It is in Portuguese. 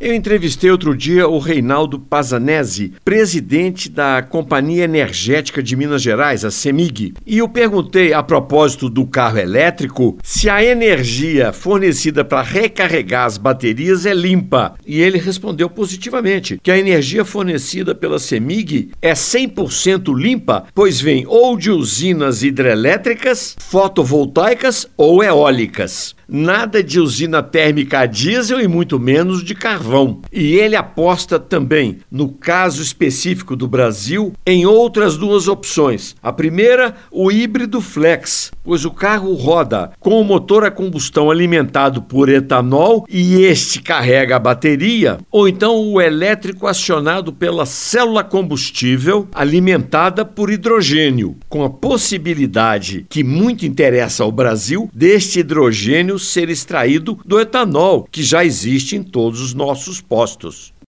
Eu entrevistei outro dia o Reinaldo Pazanese, presidente da Companhia Energética de Minas Gerais, a CEMIG, e eu perguntei, a propósito do carro elétrico, se a energia fornecida para recarregar as baterias é limpa. E ele respondeu positivamente que a energia fornecida pela CEMIG é 100% limpa, pois vem ou de usinas hidrelétricas, fotovoltaicas ou eólicas. Nada de usina térmica a diesel e muito menos de carvão. E ele aposta também, no caso específico do Brasil, em outras duas opções. A primeira, o híbrido flex, pois o carro roda com o motor a combustão alimentado por etanol e este carrega a bateria, ou então o elétrico acionado pela célula combustível alimentada por hidrogênio, com a possibilidade que muito interessa ao Brasil deste hidrogênio ser extraído do etanol que já existe em todos os nossos postos.